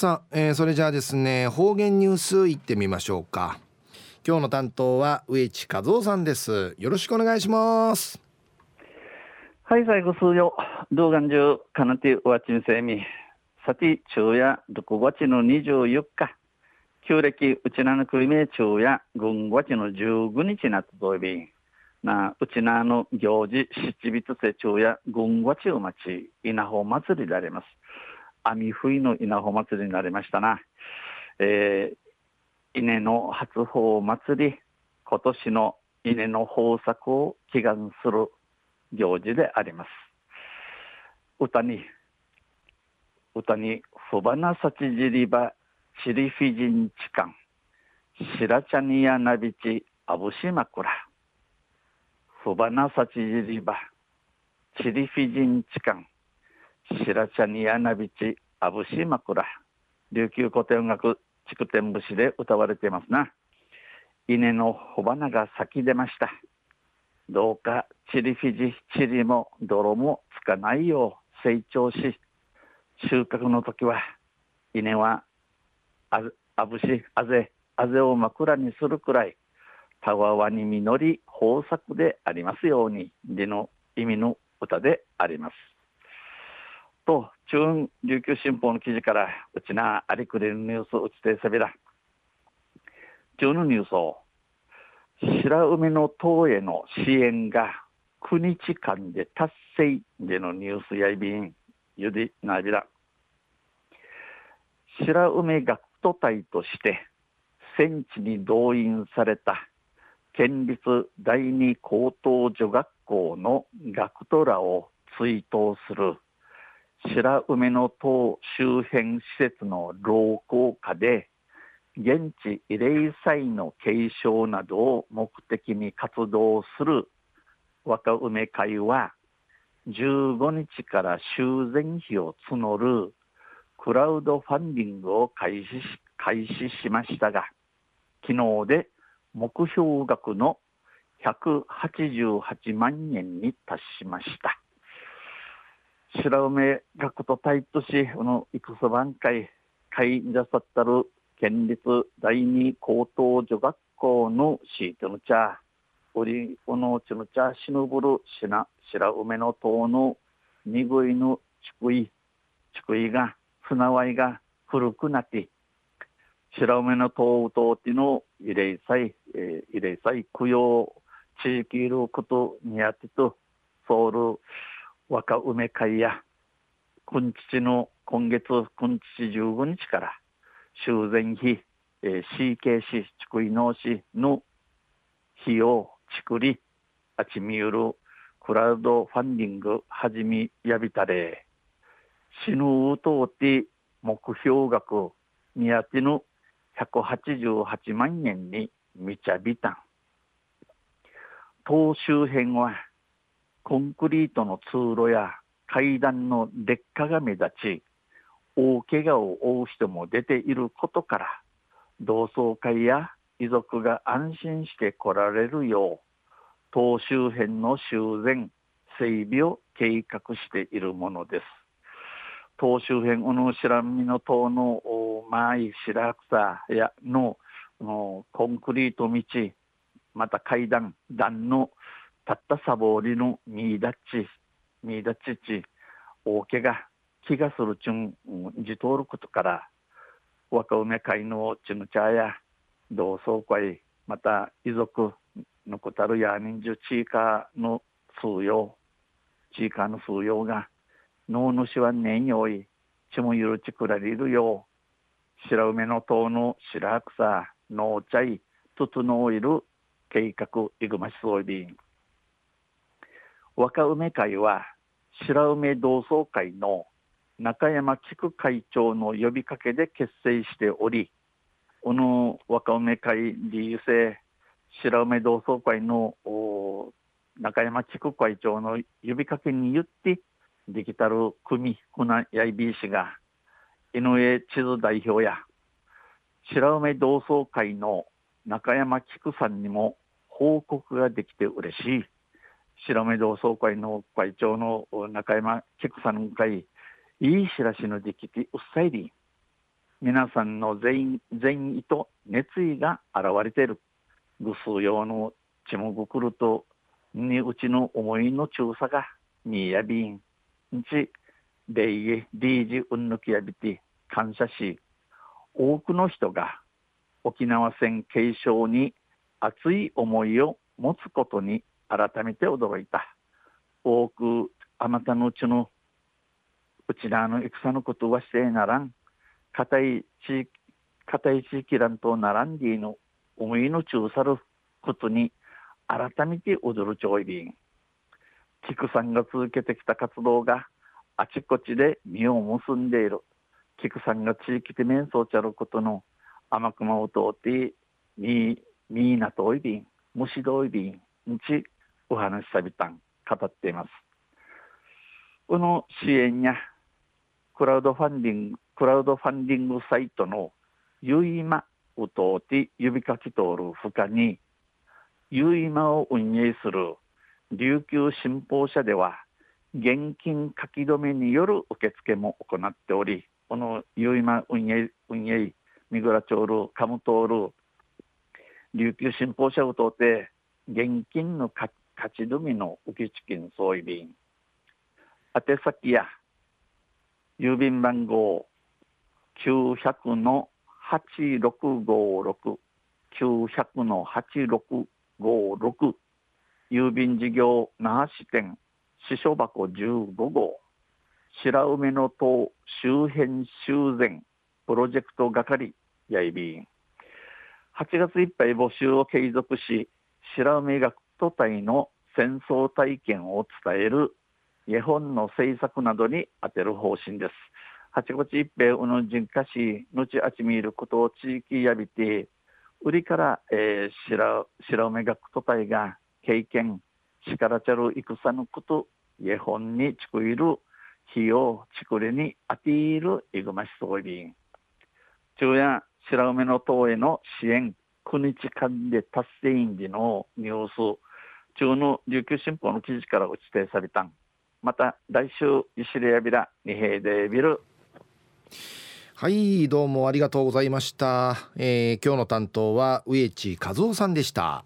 さあ、えー、それじゃあですね方言ニュースいってみましょうか。今日の担当は植地和夫さんです。よろしくお願いします。はい最後数曜動画中かなてわちんせみ。さて昼夜6月の24日。旧暦うちなの国名昼夜軍月の15日なとどいびなうちなの行事七日せ昼夜軍月を待ち稲穂祭りであります。網冬の稲穂祭りになりましたな。えー、稲の初穂祭り、今年の稲の豊作を祈願する行事であります。歌に、歌に、ふばなさちじりば、チリフィジンチカン、白茶にやなびち、あぶしまくら。ふばなさちじりば、チリフィジンチカン、白茶にやなびち、あぶし枕。琉球古典音楽筑天節で歌われていますな。稲の穂花が咲き出ました。どうかチリフィジ、チリも泥もつかないよう成長し、収穫の時は稲はああぶし、あぜ、あぜを枕にするくらい、たわわに実り豊作でありますように、での意味の歌であります。と中琉球新報の記事からうちなありくれるニュースうちてせびら中のニュースを白海の党への支援が9日間で達成でのニュースやいびんゆでなびら白海学徒隊として戦地に動員された県立第二高等女学校の学徒らを追悼する。白梅の塔周辺施設の老朽化で現地慰霊祭の継承などを目的に活動する若梅会は15日から修繕費を募るクラウドファンディングを開始し開始しましたが昨日で目標額の188万円に達しました。白梅学徒隊とし、この戦番会、会じゃさったる県立第二高等女学校のシートの茶、おり、このちの茶、しぬぶるしな、白梅の塔のにぐいのちい、ちいが、すなわいが古くなって、白梅の塔うとうての慰霊祭、え、慰霊祭供養、地域いることにやってと、ソウル、若梅会や今日の今月今日15日から修繕費、えー、CKC 地区農市の費用ちりあちみゆるクラウドファンディングはじみやびたれ死ぬうとうて目標額にやての188万円にみちゃびたん。当周辺はコンクリートの通路や階段の劣化が目立ち、大怪我を負う人も出ていることから、同窓会や遺族が安心して来られるよう、島周辺の修繕、整備を計画しているものです。島周辺、この白身の塔の前、白草やのコンクリート道、また階段、段のたったサボりのミーダッチ、ミーダッチチ、大けが気がするちゅん、じ通ることから、若梅会のちぬちゃや、同窓会、また遺族のこたるや人数チーカーの通用、チーカーの通用が、脳主は年よい、ちもゆるちくらりるよう、白梅の塔の白草、農茶い、整える計画、いぐましそういびん。若梅会は白梅同窓会の中山菊会長の呼びかけで結成しており、この若梅会理由性白梅同窓会の中山菊会長の呼びかけによってできたる組船やいびいしが井上地図代表や白梅同窓会の中山菊さんにも報告ができて嬉しい。白目同窓会の会長の中山菊さん会いい知らしの時期うっさいり皆さんの善意と熱意が現れている。ぐす用のちもぐくると、にうちの思いの調査が、みやびん、んち、礼儀、リージ、うんぬきやびて、感謝し、多くの人が沖縄戦継承に熱い思いを持つことに改めて驚いた。多くあまたのうちのうちらの戦のことはしてならん。固い地域、固い地域乱と並んでいの思いの中さることに改めて踊るちょいびん。菊さんが続けてきた活動があちこちで実を結んでいる。菊さんが地域で面相ちゃることの甘くまを通ってみ、みなとおいびん、虫どいびん、にちお話しさびたん、語っています。この支援やクラウドファンディング、クラウドファンディングサイトのゆいまを通って指かき通るほかに、ゆいまを運営する琉球新報社では、現金書き留めによる受付も行っており、このゆいま運営、運営、三倉町ル、カムトール、琉球新報社を通って、現金の書き勝ち止めの受付金総意便、宛先や郵便番号900の8656 900の8656郵便事業那覇支店支所箱15号白梅の塔周辺修繕プロジェクト係やいびん。8月いっぱい募集を継続し白梅学徒隊の戦争体験を伝える絵本の制作などに充てる方針です。八月一平うぬ人かし、のちあちみることを地域やびて、売りから、えー、白白梅学徒隊が経験、力ちゃる戦のこと、絵本にちくいる費用、ちくれにあているいぐましそうびん。昼夜、白梅の党への支援、9日間で達成員時のニュース、中の琉球新報の記事から打ち定されたん。また来週イシリアビラ二平でビル。はいどうもありがとうございました、えー、今日の担当は植地和夫さんでした。